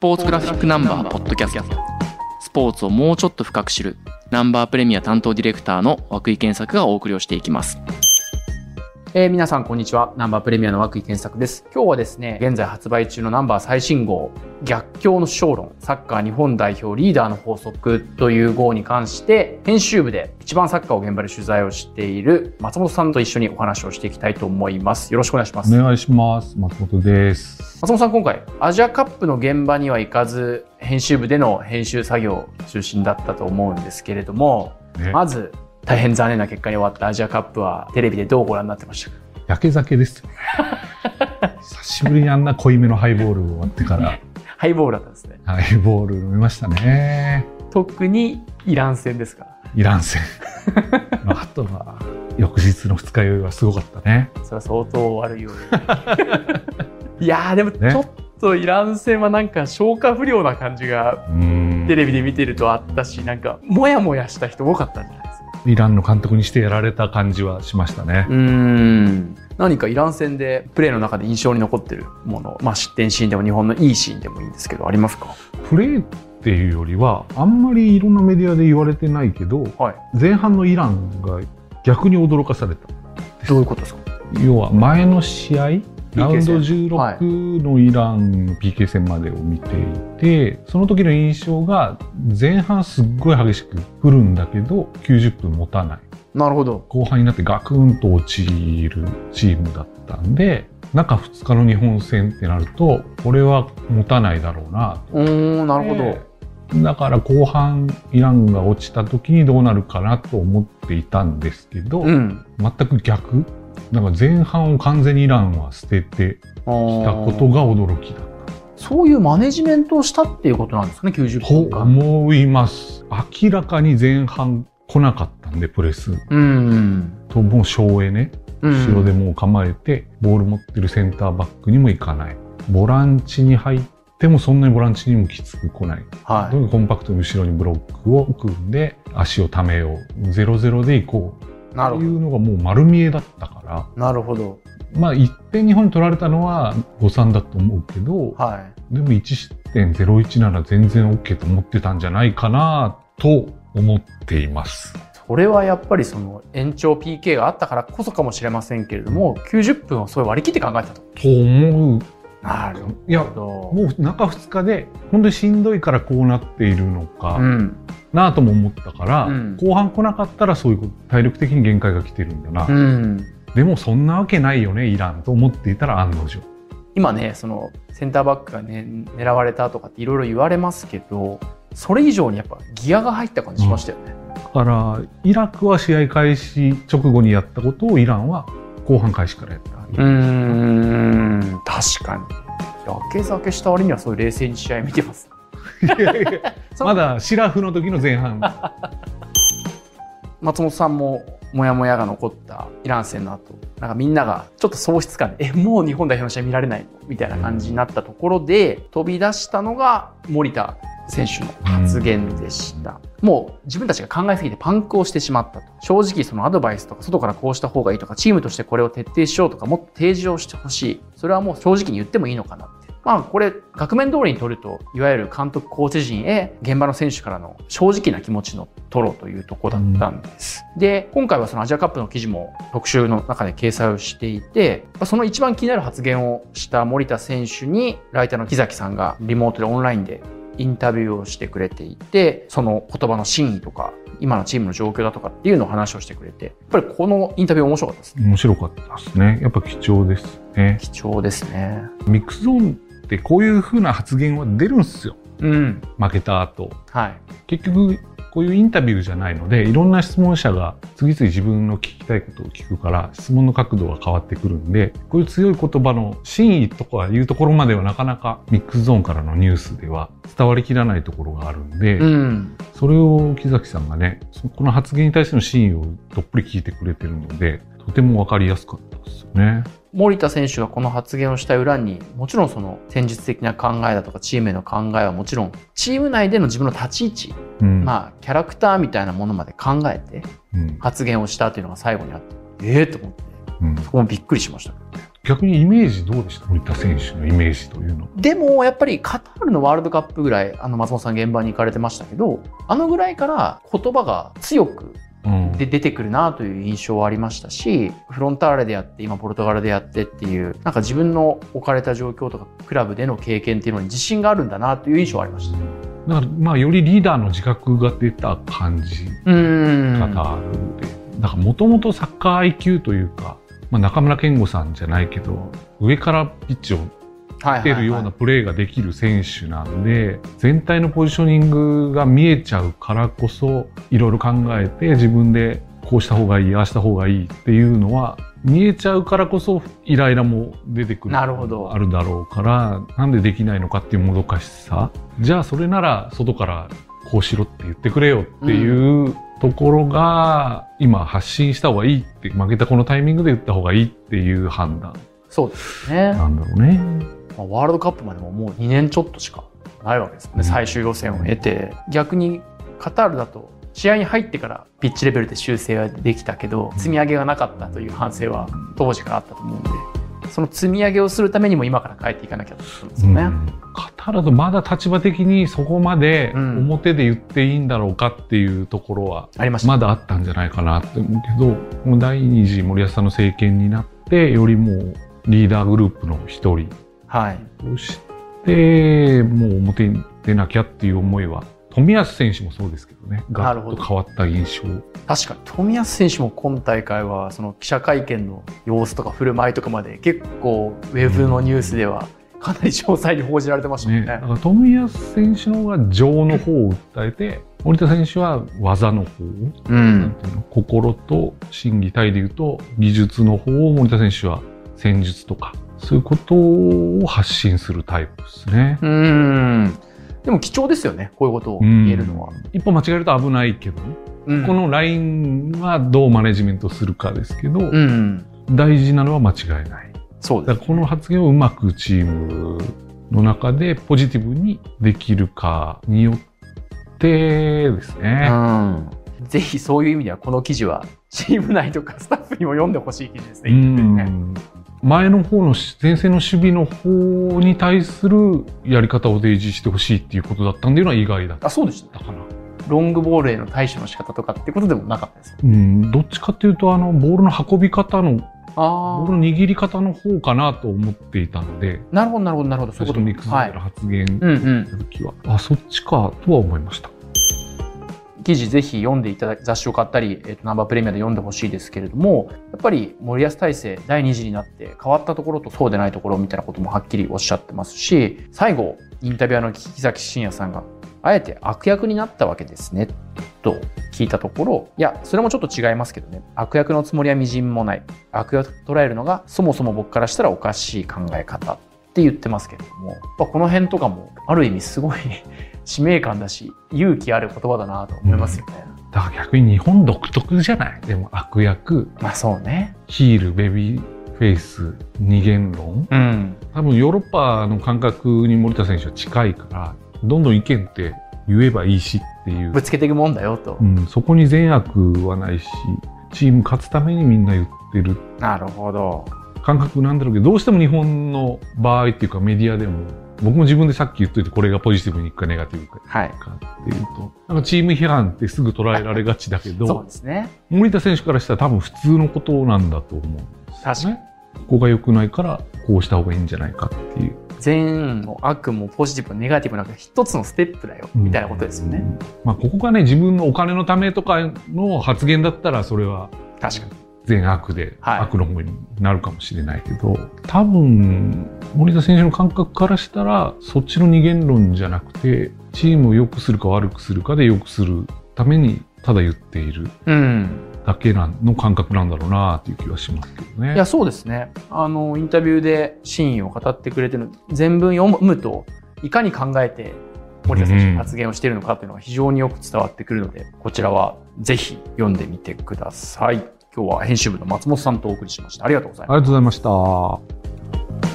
ポーツグラフィックナンバーポッドキャスト。スポーツをもうちょっと深く知るナンバープレミア担当ディレクターの涌井健作がお送りをしていきます。えー皆さんこんにちは。ナンバープレミアの涌井健作です。今日はですね、現在発売中のナンバー最新号、逆境の小論、サッカー日本代表リーダーの法則という号に関して、編集部で一番サッカーを現場で取材をしている松本さんと一緒にお話をしていきたいと思います。よろしくお願いします。お願いします。松本です。松本さん今回、アジアカップの現場には行かず、編集部での編集作業中心だったと思うんですけれども、ね、まず、大変残念な結果に終わったアジアカップはテレビでどうご覧になってましたか？焼け酒ですよね。久しぶりにあんな濃いめのハイボール終わってから、ハイボールだったんですね。ハイボール飲みましたね。特にイラン戦ですか？イラン戦。あとは、翌日の二日酔いはすごかったね。それは相当悪いよいやーでもちねょっとイラン戦はなんか消化不良な感じがテレビで見てるとあったしなんかモヤモヤした人多かったんじゃないイランの監督にしてやられた感じはしましたね。うーん何かイラン戦でプレーの中で印象に残ってるものまあ失点シーンでも日本のいいシーンでもいいんですけどありますか？プレーっていうよりは、あんまりいろんなメディアで言われてないけど、はい前半のイランが逆に驚かされた。どういうことですか？要は前の試合ラウンド戦。16のイランの PK 戦までを見ていて、その時の印象が前半すっごい激しく降るんだけど90分持たない。なるほど。後半になってガクンと落ちるチームだったんで中2日の日本戦ってなるとこれは持たないだろうなうーんなるほど、でだから後半イランが落ちた時にどうなるかなと思っていたんですけど、うん。全く逆なんか前半を完全にイランは捨ててきたことが驚きだそういうマネジメントをしたっていうことなんですかね90と分間。思います。明らかに前半来なかったんでプレス。うん。ともう省エねうん。後ろでもう構えてボール持ってるセンターバックにも行かない。ボランチに入ってもそんなにボランチにもきつく来ない。はい。コンパクトに後ろにブロックを組んで足をためよう。0-0で行こういうのがもう丸見えだったからなるほどまあ1点日本に取られたのは誤算だと思うけど、はいでも1失点01なら全然 OK と思ってたんじゃないかなと思っています。それはやっぱりその延長 PK があったからこそかもしれませんけれども90分をそう割り切って考えたと。と思う。なるいや。もう中2日で本当にしんどいからこうなっているのかうんなとも思ったから、うん後半来なかったらそういう体力的に限界が来てるんだな。うん、でもそんなわけないよね、イランと思っていたら案の定。今ねそのセンターバックがね狙われたとかっていろいろ言われますけどそれ以上にやっぱギアが入った感じしましたよね。だから、イラクは試合開始直後にやったことをイランは後半開始からやった。うーん確かに。焼け酒した割にはそういう冷静に試合見てます。まだシラフの時の前半。松本さんもモヤモヤが残ったイラン戦の後なんかみんながちょっと喪失感でえもう日本代表の試合見られないの？みたいな感じになったところで飛び出したのが森田選手の発言でした、もう自分たちが考えすぎてパンクをしてしまったと。正直そのアドバイスとか外からこうした方がいいとかチームとしてこれを徹底しようとかもっと提示をしてほしい。それはもう正直に言ってもいいのかなって。まあこれ額面通りに取るといわゆる監督コーチ陣へ現場の選手からの正直な気持ちの取ろうというところだったんです。で今回はそのアジアカップの記事も特集の中で掲載をしていてその一番気になる発言をした森田選手にライターの木崎さんがリモートでオンラインでインタビューをしてくれていてその言葉の真意とか今のチームの状況だとかっていうのを話をしてくれてやっぱりこのインタビュー面白かったですね。面白かったですね。やっぱ貴重ですね。貴重ですね。ミックスゾーンってこういう風な発言は出るんすよ。うん。負けた後。はい。結局、こういうインタビューじゃないので、いろんな質問者が次々自分の聞きたいことを聞くから、質問の角度が変わってくるんで、こういう強い言葉の真意とかいうところまではなかなかミックスゾーンからのニュースでは伝わりきらないところがあるんで、うん。それを木崎さんがね、そこの発言に対しての真意をどっぷり聞いてくれてるので、とてもわかりやすかったですよね。森田選手がこの発言をした裏にもちろんその戦術的な考えだとかチームへの考えはもちろんチーム内での自分の立ち位置、うん。まあキャラクターみたいなものまで考えてうん。発言をしたというのが最後にあってええと思ってうんそこもびっくりしました逆にイメージどうでした森田選手のイメージというのは？でもやっぱりカタールのワールドカップぐらいあの松本さん現場に行かれてましたけどあのぐらいから言葉が強くうんで出てくるなという印象はありましたしフロンターレでやって今ポルトガルでやってっていうなんか自分の置かれた状況とかクラブでの経験っていうのに自信があるんだなという印象はありました。だからまあよりリーダーの自覚が出た感じうーんカタールで。だからもともとサッカー IQ というか、まあ、中村健吾さんじゃないけど上からピッチをはい出るようなプレーができる選手なんで、全体のポジショニングが見えちゃうからこそ、いろいろ考えて自分でこうした方がいい、ああした方がいいっていうのは、見えちゃうからこそイライラも出てくる。なるほどあるだろうから、なんでできないのかっていうもどかしさ。じゃあそれなら外からこうしろって言ってくれよっていうところが、今発信した方がいいって、負けたこのタイミングで言った方がいいっていう判断そうですね、なんだろうね。まあワールドカップまでももう2年ちょっとしかないわけですよね、うん。最終予選を経て。逆にカタールだと試合に入ってからピッチレベルで修正はできたけど積み上げがなかったという反省は当時からあったと思うんでその積み上げをするためにも今から変えていかなきゃと思うんですよね。うん。カタールだとまだ立場的にそこまでうん。表で言っていいんだろうかっていうところはありまだあったんじゃないかなって思うけどもう第二次森保さんの政権になってよりもうリーダーグループの一人はい、としてもう表に出なきゃっていう思いは冨安選手もそうですけどね。ガッなるほど。と変わった印象。確かに。冨安選手も今大会はその記者会見の様子とか振る舞いとかまで結構ウェブのニュースではかなり詳細に報じられてましたもんね、ね。だから冨安選手の方が情の方を訴えて森田選手は技の方うなんん、ていうの心と心技体でいうと技術の方を森田選手は戦術とかそういうことを発信するタイプですね。うんでも貴重ですよねこういうことを言えるのは。一歩間違えると危ないけどね、うんこのラインはどうマネジメントするかですけど、うん、大事なのは間違いない。そうですだからこの発言をうまくチームの中でポジティブにできるかによってですね。うんぜひそういう意味ではこの記事はチーム内とかスタッフにも読んでほしい記事ですね。ねん前の方のし前線の守備の方に対するやり方を提示してほしいっていうことだったんでいうのは意外だっあそうでした。たかな。ロングボールへの対処の仕方とかってことでもなかったですよ。うん、どっちかっていうとあのボールの運び方のボあー。ルの握り方の方かなと思っていたので。なるほどなるほどなるほど。そういうこと。ミックスはいでの発言うんうん。の時は、あそっちかとは思いました。記事ぜひ読んでいただき雑誌を買ったり、えっとナンバープレミアで読んでほしいですけれどもやっぱり森保体制第2次になって変わったところとそうでないところみたいなこともはっきりおっしゃってますし最後インタビュアーの木崎真也さんがあえて悪役になったわけですねと聞いたところいやそれもちょっと違いますけどね悪役のつもりはみじんもない。悪役と捉えるのがそもそも僕からしたらおかしい考え方って言ってますけれどもこの辺とかもある意味すごい使命感だし勇気ある言葉だなと思いますよね。だから逆に日本独特じゃない？でも悪役、まあそうね。ヒール、ベビーフェイス、二元論。うん。多分ヨーロッパの感覚に森田選手は近いから、どんどん意見って言えばいいしっていうぶ。つけていくもんだよとう。ん、そこに善悪はないし、チーム勝つためにみんな言ってるなるほど。感覚なんだろうけど、どうしても日本の場合っていうかメディアでも、僕も自分でさっき言っといてこれがポジティブにいくかネガティブかはい。っていうと、なんかチーム批判ってすぐ捉えられがちだけそうど、ですね。森田選手からしたら多分普通のことなんだと思うんです確かに。ここが良くないからこうした方がいいんじゃないかっていう。善も悪もポジティブもネガティブなんか一つのステップだよ、みたいなことですよね。まあここがね、自分のお金のためとかの発言だったらそれは確かに。善悪ではい悪の方になるかもしれないけど、多分森田選手の感覚からしたらそっちの二元論じゃなくてチームを良くするか悪くするかで良くするためにただ言っているうん。だけなんの感覚なんだろうなっていう気はしますけどね。いや、そうですね。あの、インタビューで真意を語ってくれてる、全文読むと、いかに考えて森田選手が発言をしているのかというのが非常によく伝わってくるので、こちらはぜひ読んでみてください。今日は編集部の松本さんとお送りしました。ありがとうございました。ありがとうございました。